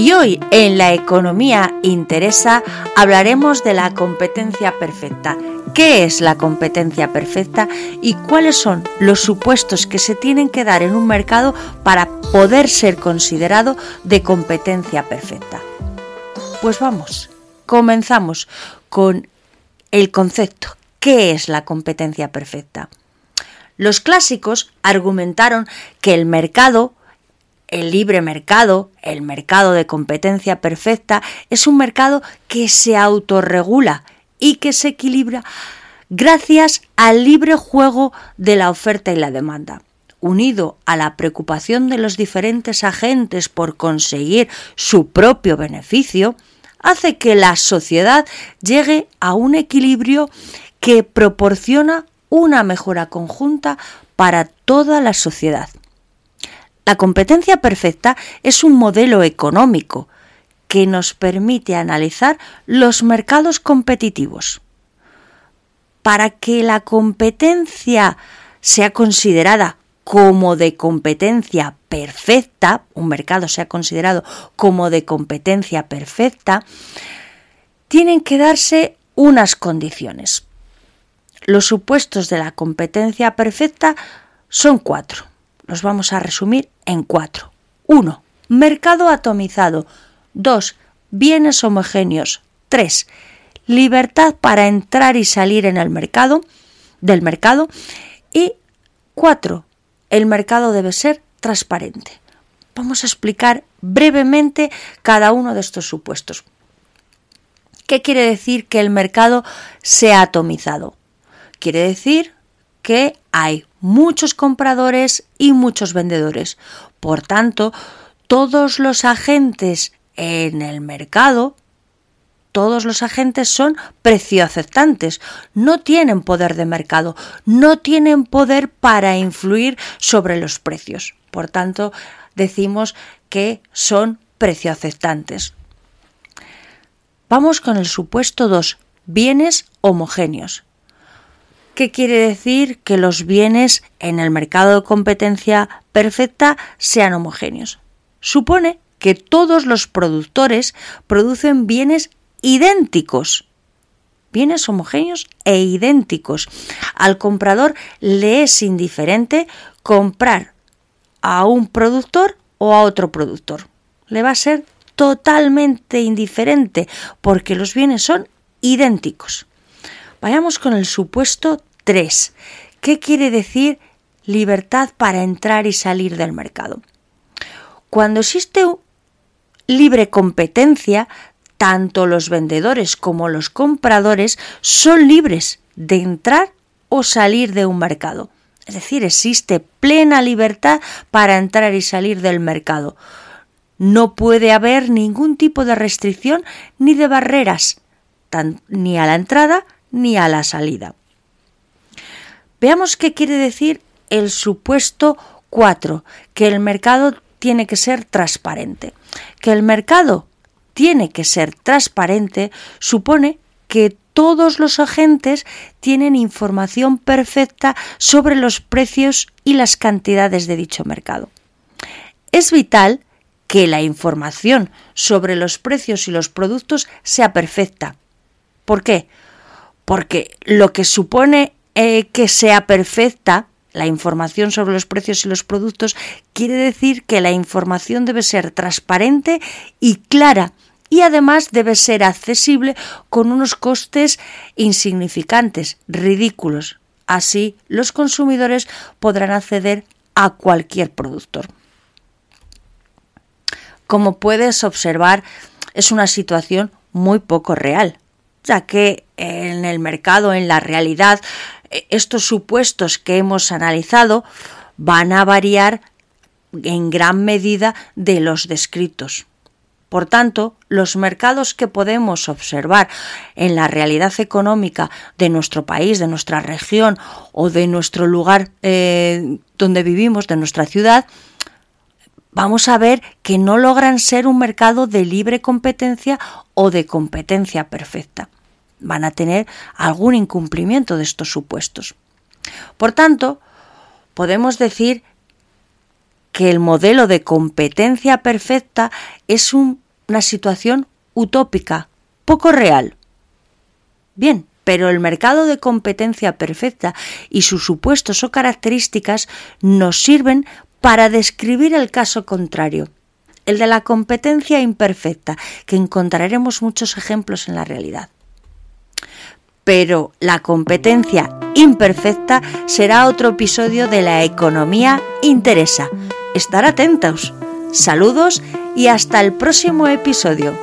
Y hoy en La Economía Interesa hablaremos de la competencia perfecta. ¿Qué es la competencia perfecta y cuáles son los supuestos que se tienen que dar en un mercado para poder ser considerado de competencia perfecta? Pues vamos, comenzamos con el concepto. ¿Qué es la competencia perfecta? Los clásicos argumentaron que el mercado el libre mercado, el mercado de competencia perfecta, es un mercado que se autorregula y que se equilibra gracias al libre juego de la oferta y la demanda. Unido a la preocupación de los diferentes agentes por conseguir su propio beneficio, hace que la sociedad llegue a un equilibrio que proporciona una mejora conjunta para toda la sociedad. La competencia perfecta es un modelo económico que nos permite analizar los mercados competitivos. Para que la competencia sea considerada como de competencia perfecta, un mercado sea considerado como de competencia perfecta, tienen que darse unas condiciones. Los supuestos de la competencia perfecta son cuatro los vamos a resumir en cuatro. 1. Mercado atomizado. 2. Bienes homogéneos. 3. Libertad para entrar y salir en el mercado, del mercado. Y 4. El mercado debe ser transparente. Vamos a explicar brevemente cada uno de estos supuestos. ¿Qué quiere decir que el mercado sea atomizado? Quiere decir que hay muchos compradores y muchos vendedores. Por tanto, todos los agentes en el mercado, todos los agentes son precio aceptantes, no tienen poder de mercado, no tienen poder para influir sobre los precios. Por tanto, decimos que son precio aceptantes. Vamos con el supuesto 2, bienes homogéneos. ¿Qué quiere decir que los bienes en el mercado de competencia perfecta sean homogéneos? Supone que todos los productores producen bienes idénticos, bienes homogéneos e idénticos. Al comprador le es indiferente comprar a un productor o a otro productor. Le va a ser totalmente indiferente porque los bienes son idénticos. Vayamos con el supuesto 3. ¿Qué quiere decir libertad para entrar y salir del mercado? Cuando existe libre competencia, tanto los vendedores como los compradores son libres de entrar o salir de un mercado. Es decir, existe plena libertad para entrar y salir del mercado. No puede haber ningún tipo de restricción ni de barreras, ni a la entrada ni a la salida. Veamos qué quiere decir el supuesto 4, que el mercado tiene que ser transparente. Que el mercado tiene que ser transparente supone que todos los agentes tienen información perfecta sobre los precios y las cantidades de dicho mercado. Es vital que la información sobre los precios y los productos sea perfecta. ¿Por qué? porque lo que supone eh, que sea perfecta la información sobre los precios y los productos quiere decir que la información debe ser transparente y clara y además debe ser accesible con unos costes insignificantes, ridículos. Así los consumidores podrán acceder a cualquier productor. Como puedes observar, es una situación muy poco real ya que en el mercado, en la realidad, estos supuestos que hemos analizado van a variar en gran medida de los descritos. Por tanto, los mercados que podemos observar en la realidad económica de nuestro país, de nuestra región o de nuestro lugar eh, donde vivimos, de nuestra ciudad, vamos a ver que no logran ser un mercado de libre competencia o de competencia perfecta. Van a tener algún incumplimiento de estos supuestos. Por tanto, podemos decir que el modelo de competencia perfecta es un una situación utópica, poco real. Bien, pero el mercado de competencia perfecta y sus supuestos o características nos sirven para describir el caso contrario, el de la competencia imperfecta, que encontraremos muchos ejemplos en la realidad. Pero la competencia imperfecta será otro episodio de la economía interesa. Estar atentos. Saludos y hasta el próximo episodio.